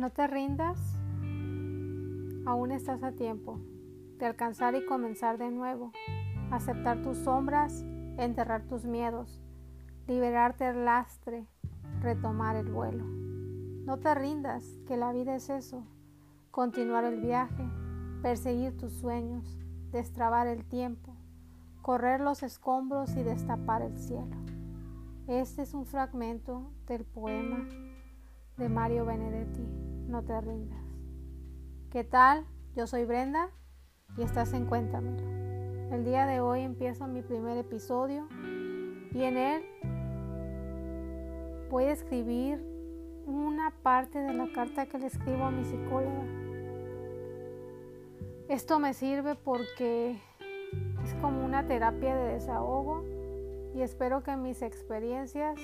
No te rindas, aún estás a tiempo de alcanzar y comenzar de nuevo, aceptar tus sombras, enterrar tus miedos, liberarte del lastre, retomar el vuelo. No te rindas, que la vida es eso, continuar el viaje, perseguir tus sueños, destrabar el tiempo, correr los escombros y destapar el cielo. Este es un fragmento del poema de Mario Benedetti, No te rindas. ¿Qué tal? Yo soy Brenda y estás en Cuéntamelo. El día de hoy empiezo mi primer episodio y en él voy a escribir una parte de la carta que le escribo a mi psicóloga. Esto me sirve porque es como una terapia de desahogo y espero que mis experiencias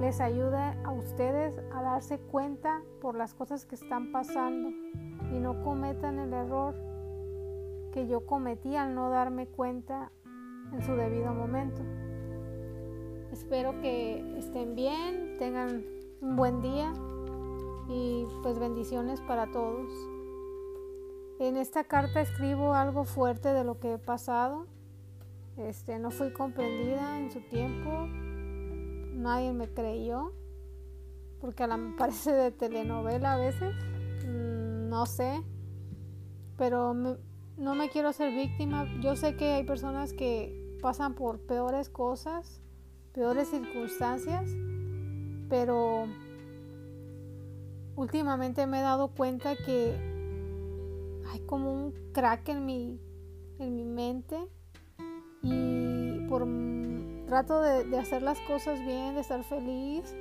les ayude a ustedes a darse cuenta por las cosas que están pasando y no cometan el error que yo cometí al no darme cuenta en su debido momento. Espero que estén bien, tengan un buen día y pues bendiciones para todos. En esta carta escribo algo fuerte de lo que he pasado. Este, no fui comprendida en su tiempo, nadie me creyó, porque a la me parece de telenovela a veces, mm, no sé, pero no me quiero ser víctima. Yo sé que hay personas que pasan por peores cosas, peores circunstancias, pero últimamente me he dado cuenta que hay como un crack en mi, en mi mente y por trato de, hacer las cosas bien, de estar feliz,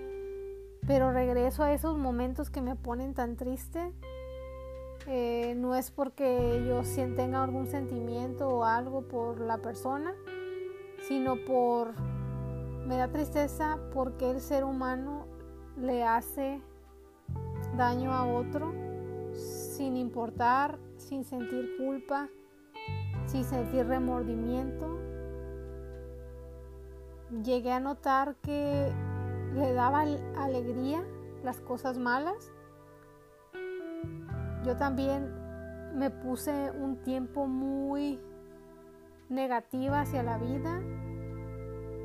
pero regreso a esos momentos que me ponen tan triste. Eh, no es porque yo tenga algún sentimiento o algo por la persona, sino por me da tristeza porque el ser humano le hace daño a otro sin importar, sin sentir culpa, sin sentir remordimiento llegué a notar que le daba alegría las cosas malas. Yo también me puse un tiempo muy negativa hacia la vida.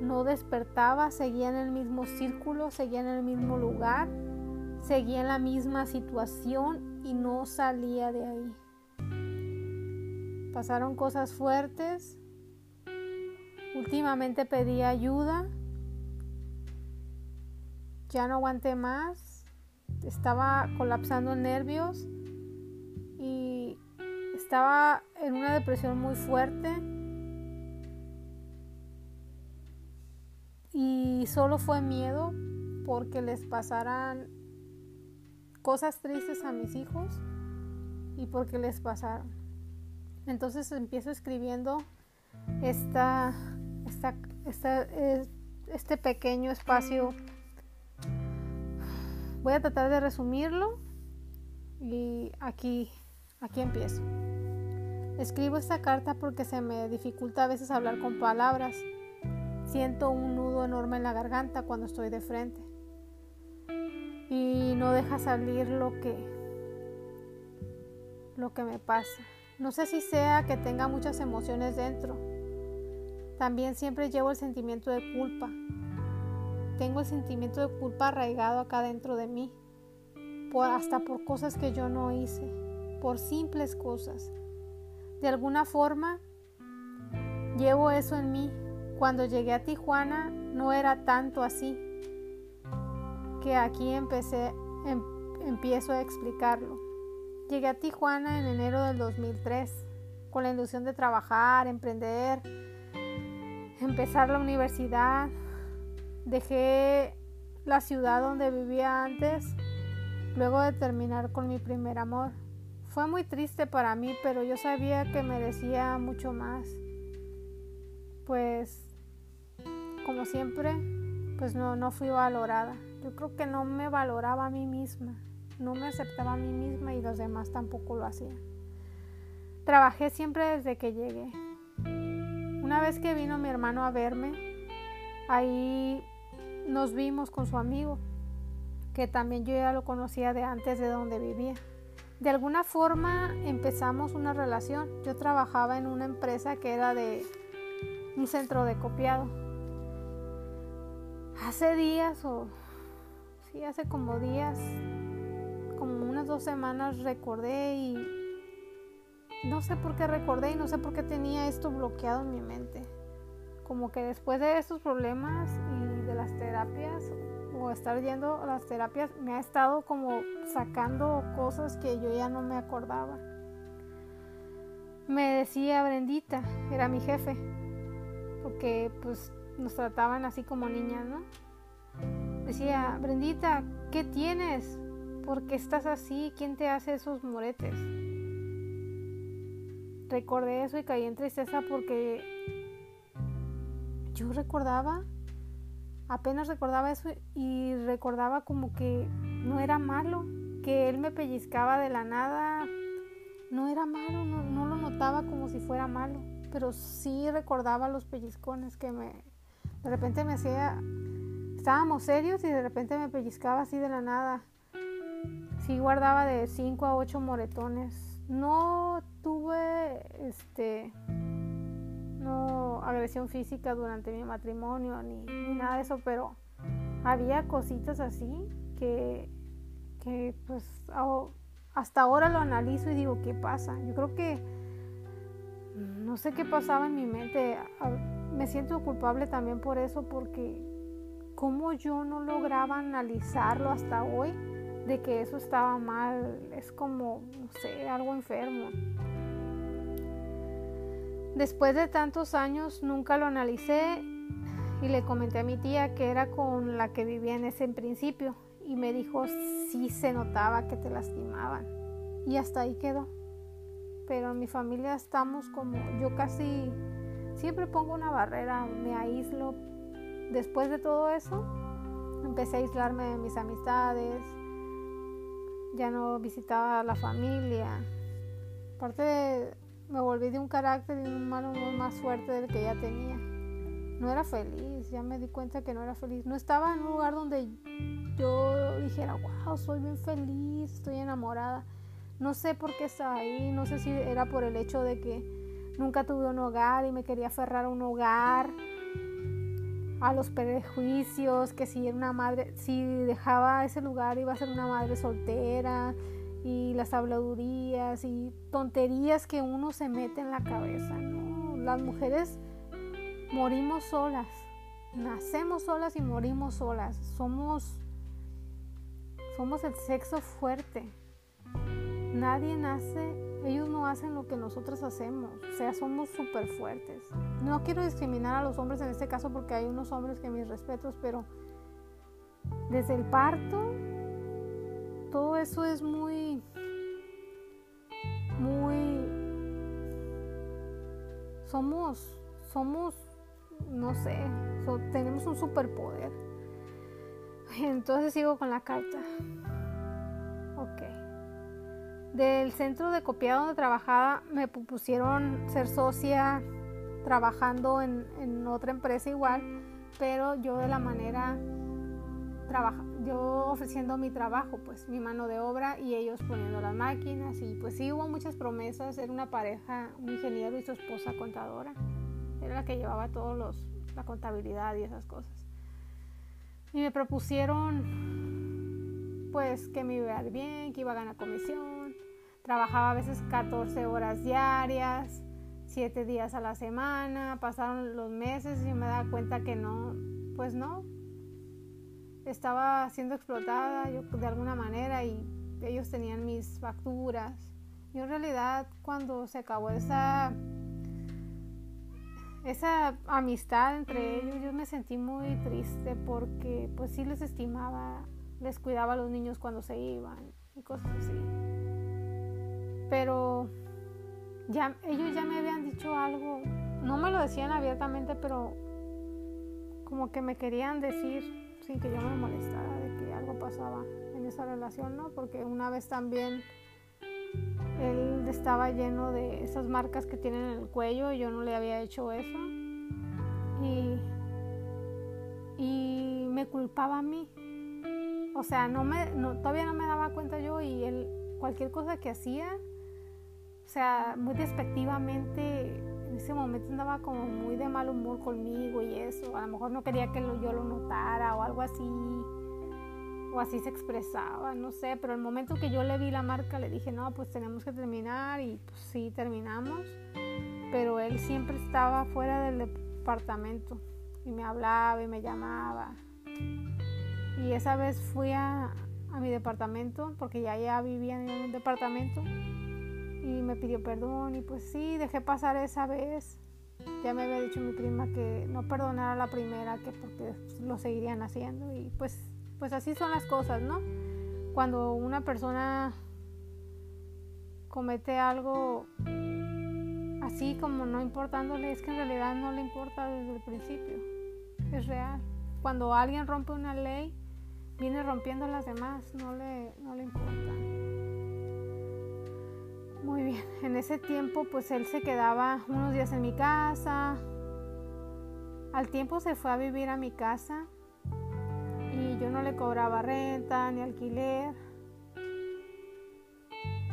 No despertaba, seguía en el mismo círculo, seguía en el mismo lugar, seguía en la misma situación y no salía de ahí. Pasaron cosas fuertes, Últimamente pedí ayuda, ya no aguanté más, estaba colapsando en nervios y estaba en una depresión muy fuerte. Y solo fue miedo porque les pasaran cosas tristes a mis hijos y porque les pasaron. Entonces empiezo escribiendo esta este pequeño espacio. Voy a tratar de resumirlo y aquí, aquí empiezo. Escribo esta carta porque se me dificulta a veces hablar con palabras. Siento un nudo enorme en la garganta cuando estoy de frente y no deja salir lo que lo que me pasa. No sé si sea que tenga muchas emociones dentro también siempre llevo el sentimiento de culpa. Tengo el sentimiento de culpa arraigado acá dentro de mí, por, hasta por cosas que yo no hice, por simples cosas. De alguna forma, llevo eso en mí. Cuando llegué a Tijuana no era tanto así, que aquí empecé, em, empiezo a explicarlo. Llegué a Tijuana en enero del 2003, con la ilusión de trabajar, emprender, empezar la universidad, dejé la ciudad donde vivía antes, luego de terminar con mi primer amor. Fue muy triste para mí, pero yo sabía que merecía mucho más. Pues, como siempre, pues no, no fui valorada. Yo creo que no me valoraba a mí misma, no me aceptaba a mí misma y los demás tampoco lo hacían. Trabajé siempre desde que llegué. Una vez que vino mi hermano a verme, ahí nos vimos con su amigo que también yo ya lo conocía de antes de donde vivía. De alguna forma empezamos una relación. Yo trabajaba en una empresa que era de un centro de copiado. Hace días o sí, hace como días, como unas dos semanas recordé y no sé por qué recordé y no sé por qué tenía esto bloqueado en mi mente. Como que después de estos problemas y de las terapias o estar yendo a las terapias me ha estado como sacando cosas que yo ya no me acordaba. Me decía Brendita, era mi jefe, porque pues nos trataban así como niñas, ¿no? Decía, Brendita, ¿qué tienes? ¿Por qué estás así? ¿Quién te hace esos moretes? Recordé eso y caí en tristeza porque yo recordaba apenas recordaba eso y recordaba como que no era malo, que él me pellizcaba de la nada, no era malo, no, lo notaba como si fuera malo, pero sí recordaba los pellizcones que me, de repente me hacía, estábamos serios y de repente me pellizcaba así de la nada. Sí guardaba de 5 a 8 moretones. No tuve este no agresión física durante mi matrimonio ni, nada de eso, pero había cositas así que, que pues hasta ahora lo analizo y digo, ¿qué pasa? Yo creo que no sé qué pasaba en mi mente. Me siento culpable también por eso, porque como yo no lograba analizarlo hasta hoy de que eso estaba mal, es como, no sé, algo enfermo. Después de tantos años nunca lo analicé y le comenté a mi tía que era con la que vivía en ese principio y me dijo sí se notaba que te lastimaban y hasta ahí quedó. Pero en mi familia estamos como yo casi siempre pongo una barrera, me aíslo. Después de todo eso empecé a aislarme de mis amistades, ya no visitaba a la familia. Aparte de me volví de un carácter y un mal humor más fuerte del que ya tenía. No era feliz, ya me di cuenta que no era feliz. No estaba en un lugar donde yo dijera, wow, soy bien feliz, estoy enamorada. No sé por qué estaba ahí, no sé si era por el hecho de que nunca tuve un hogar y me quería aferrar a un hogar, a los prejuicios, que si era una madre, si dejaba ese lugar iba a ser una madre soltera, y las habladurías y tonterías que uno se mete en la cabeza. Las mujeres morimos solas, nacemos solas y morimos solas. Somos, somos el sexo fuerte. Nadie nace, ellos no hacen lo que nosotros hacemos. O sea, somos súper fuertes. No quiero discriminar a los hombres en este caso porque hay unos hombres que mis respetos, pero desde el parto todo eso es muy, muy, somos, somos, no sé, tenemos un superpoder. Entonces sigo con la carta. Ok. Del centro de copiado donde trabajaba me propusieron ser socia trabajando en, otra empresa igual, pero yo de la manera trabaja, yo ofreciendo mi trabajo, pues mi mano de obra y ellos poniendo las máquinas. Y pues sí hubo muchas promesas, era una pareja, un ingeniero y su esposa contadora, era la que llevaba todos los la contabilidad y esas cosas. Y me propusieron pues que me iba a ir bien, que iba a ganar comisión, trabajaba a veces 14 horas diarias, 7 días a la semana, pasaron los meses y me da cuenta que no, pues no, estaba siendo explotada yo de alguna manera y ellos tenían mis facturas. Yo en realidad cuando se acabó esa esa amistad entre ellos, yo me sentí muy triste porque pues sí les estimaba, les cuidaba a los niños cuando se iban y cosas así. Pero ya ellos ya me habían dicho algo, no me lo decían abiertamente, pero como que me querían decir sin que yo me molestara de que algo pasaba en esa relación, ¿no? Porque una vez también él estaba lleno de esas marcas que tienen en el cuello y yo no le había hecho eso. Y, y me culpaba a mí. o sea, no me, todavía no me daba cuenta yo y él, cualquier cosa que hacía, o sea, muy despectivamente, en ese momento andaba como muy de mal humor conmigo y eso, a lo mejor no quería que yo lo notara o algo así, o así se expresaba, no sé, pero el momento que yo le vi la marca le dije, no, pues tenemos que terminar y pues sí, terminamos, pero él siempre estaba fuera del departamento y me hablaba y me llamaba. Y esa vez fui a, mi departamento, porque ya, ya vivía en un departamento, y me pidió perdón y pues sí, dejé pasar esa vez. Ya me había dicho mi prima que no perdonara la primera, que porque lo seguirían haciendo y pues, pues así son las cosas, ¿no? Cuando una persona comete algo así como no importándole, es que en realidad no le importa desde el principio, es real. Cuando alguien rompe una ley, viene rompiendo las demás, no le, no le importa. Muy bien, en ese tiempo pues él se quedaba unos días en mi casa. Al tiempo se fue a vivir a mi casa y yo no le cobraba renta ni alquiler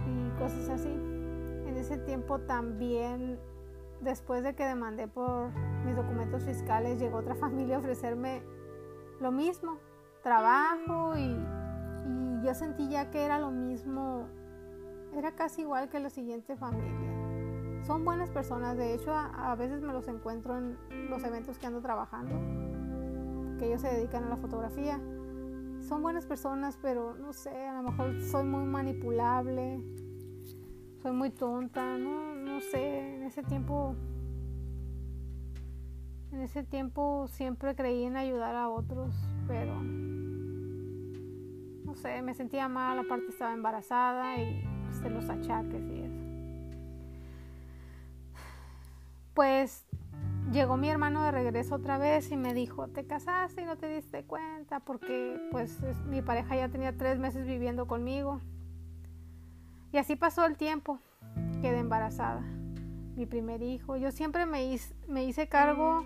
y cosas así. En ese tiempo también, después de que demandé por mis documentos fiscales, llegó otra familia a ofrecerme lo mismo, trabajo y, yo sentí ya que era lo mismo, era casi igual que la siguiente familia. Son buenas personas, de hecho a, veces me los encuentro en los eventos que ando trabajando, que ellos se dedican a la fotografía. Son buenas personas, pero no sé, a lo mejor soy muy manipulable, soy muy tonta, no, no sé, en ese tiempo en ese tiempo siempre creí en ayudar a otros, pero no sé, me sentía mal, aparte estaba embarazada y pues, los achaques y eso. Pues llegó mi hermano de regreso otra vez y me dijo, te casaste y no te diste cuenta porque pues mi pareja ya tenía tres meses viviendo conmigo. Y así pasó el tiempo, quedé embarazada, mi primer hijo. Yo siempre me hice, me hice cargo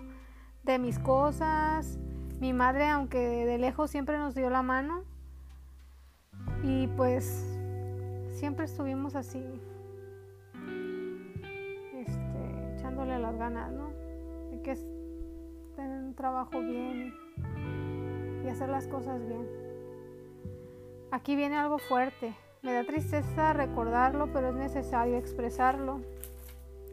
de mis cosas. Mi madre, aunque de lejos siempre nos dio la mano. Y pues siempre estuvimos así, este, echándole las ganas, ¿no? Hay que tener un trabajo bien y hacer las cosas bien. Aquí viene algo fuerte. Me da tristeza recordarlo, pero es necesario expresarlo.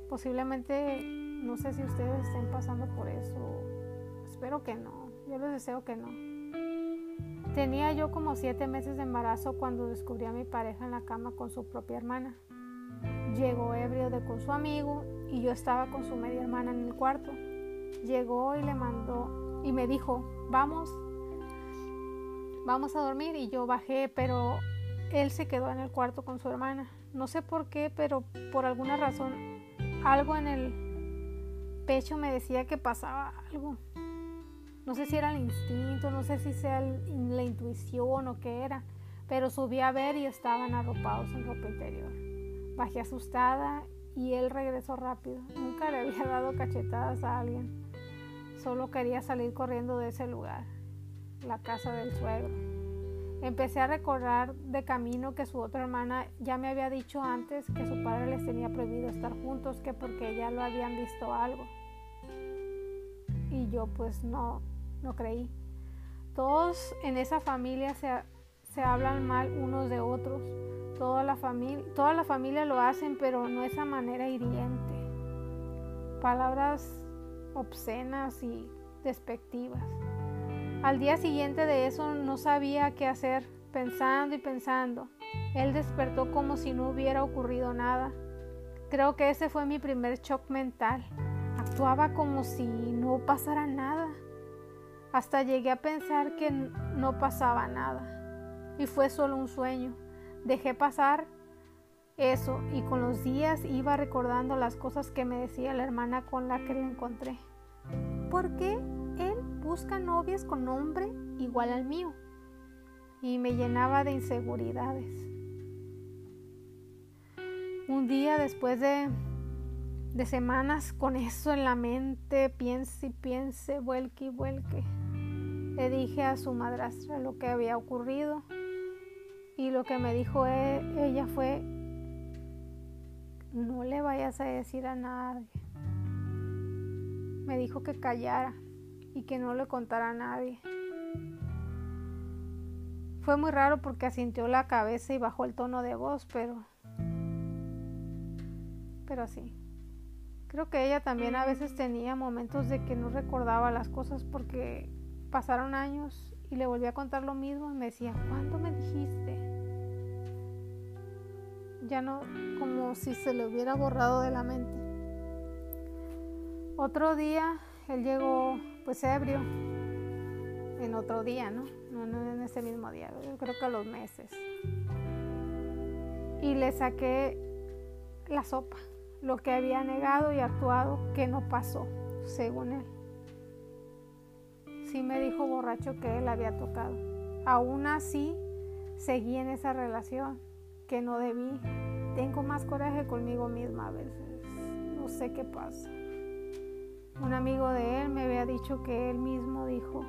Posiblemente no sé si ustedes estén pasando por eso. Espero que no. Yo les deseo que no. Tenía yo como siete meses de embarazo cuando descubrí a mi pareja en la cama con su propia hermana. Llegó ebrio de con su amigo y yo estaba con su media hermana en el cuarto. Llegó y le mandó y me dijo, vamos, vamos a dormir y yo bajé, pero él se quedó en el cuarto con su hermana. No sé por qué, pero por alguna razón algo en el pecho me decía que pasaba algo. No sé si era el instinto, no sé si sea la intuición o qué era, pero subí a ver y estaban arropados en ropa interior. Bajé asustada y él regresó rápido. Nunca le había dado cachetadas a alguien. Solo quería salir corriendo de ese lugar, la casa del suegro. Empecé a recordar de camino que su otra hermana ya me había dicho antes que su padre les tenía prohibido estar juntos, que porque ya lo habían visto algo y yo pues no, no creí. Todos en esa familia se, se hablan mal unos de otros. Toda la, familia, toda la familia lo hacen, pero no esa manera hiriente. Palabras obscenas y despectivas. Al día siguiente de eso no sabía qué hacer, pensando y pensando. Él despertó como si no hubiera ocurrido nada. Creo que ese fue mi primer shock mental. Actuaba como si no pasara nada. Hasta llegué a pensar que no pasaba nada. Y fue solo un sueño. Dejé pasar eso y con los días iba recordando las cosas que me decía la hermana con la que lo encontré. ¿Por qué él busca novias con nombre igual al mío? Y me llenaba de inseguridades. Un día después de de semanas con eso en la mente, piense y piense, vuelque y vuelque. Le dije a su madrastra lo que había ocurrido y lo que me dijo e, ella fue, no le vayas a decir a nadie. Me dijo que callara y que no le contara a nadie. Fue muy raro porque asintió la cabeza y bajó el tono de voz, pero... Pero así. Creo que ella también a veces tenía momentos de que no recordaba las cosas porque pasaron años y le volví a contar lo mismo y me decía, ¿cuándo me dijiste? Ya no, como si se le hubiera borrado de la mente. Otro día él llegó pues ebrio, en otro día, ¿no? No, no en ese mismo día, yo creo que a los meses. Y le saqué la sopa lo que había negado y actuado que no pasó, según él. Sí me dijo borracho que él había tocado. Aún así, seguí en esa relación que no debí. Tengo más coraje conmigo misma a veces. No sé qué pasa. Un amigo de él me había dicho que él mismo dijo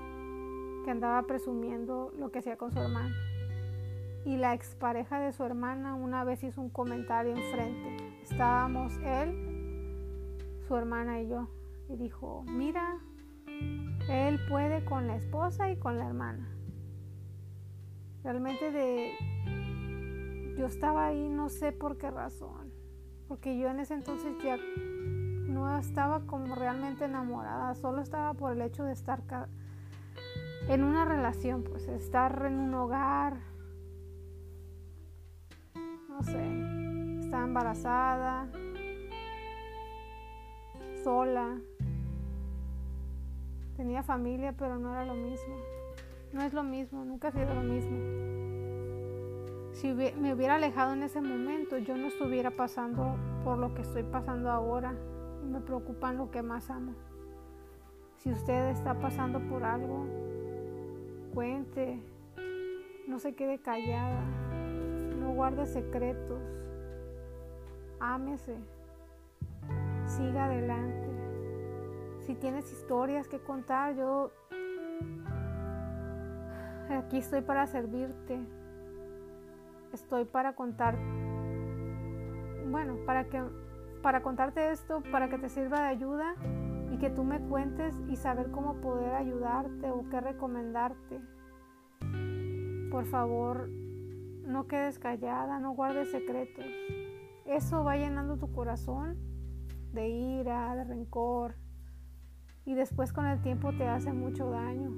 que andaba presumiendo lo que hacía con su hermana y la expareja de su hermana una vez hizo un comentario enfrente. Estábamos él, su hermana y yo. Y dijo, mira, él puede con la esposa y con la hermana. Realmente de... Yo estaba ahí, no sé por qué razón. Porque yo en ese entonces ya no estaba como realmente enamorada. Solo estaba por el hecho de estar en una relación, pues estar en un hogar, no sé, estaba embarazada, sola, tenía familia, pero no era lo mismo. No es lo mismo, nunca ha sido lo mismo. Si me hubiera alejado en ese momento, yo no estuviera pasando por lo que estoy pasando ahora y me preocupan lo que más amo. Si usted está pasando por algo, cuente, no se quede callada no guarde secretos, ámese, siga adelante. Si tienes historias que contar, yo aquí estoy para servirte. Estoy para contar, bueno, para que para contarte esto, para que te sirva de ayuda y que tú me cuentes y saber cómo poder ayudarte o qué recomendarte. Por favor, no quedes callada, no guardes secretos. Eso va llenando tu corazón de ira, de rencor y después con el tiempo te hace mucho daño.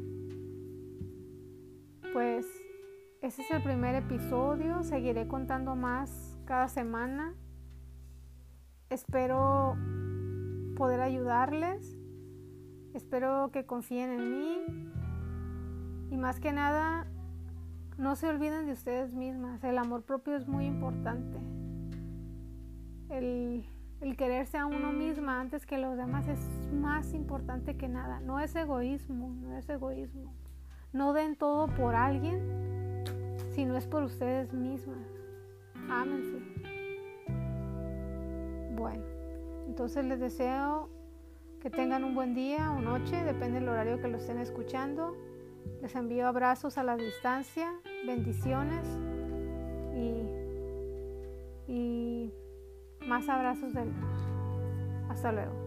Pues ese es el primer episodio, seguiré contando más cada semana. Espero poder ayudarles, espero que confíen en mí y más que nada no se olviden de ustedes mismas. El amor propio es muy importante. El, quererse a uno misma antes que los demás es más importante que nada. No es egoísmo, no es egoísmo. No den todo por alguien si no es por ustedes mismas. Ámense. Bueno, entonces les deseo que tengan un buen día o noche, depende del horario que lo estén escuchando. Les envío abrazos a la distancia, bendiciones y, y más abrazos del... Hasta luego.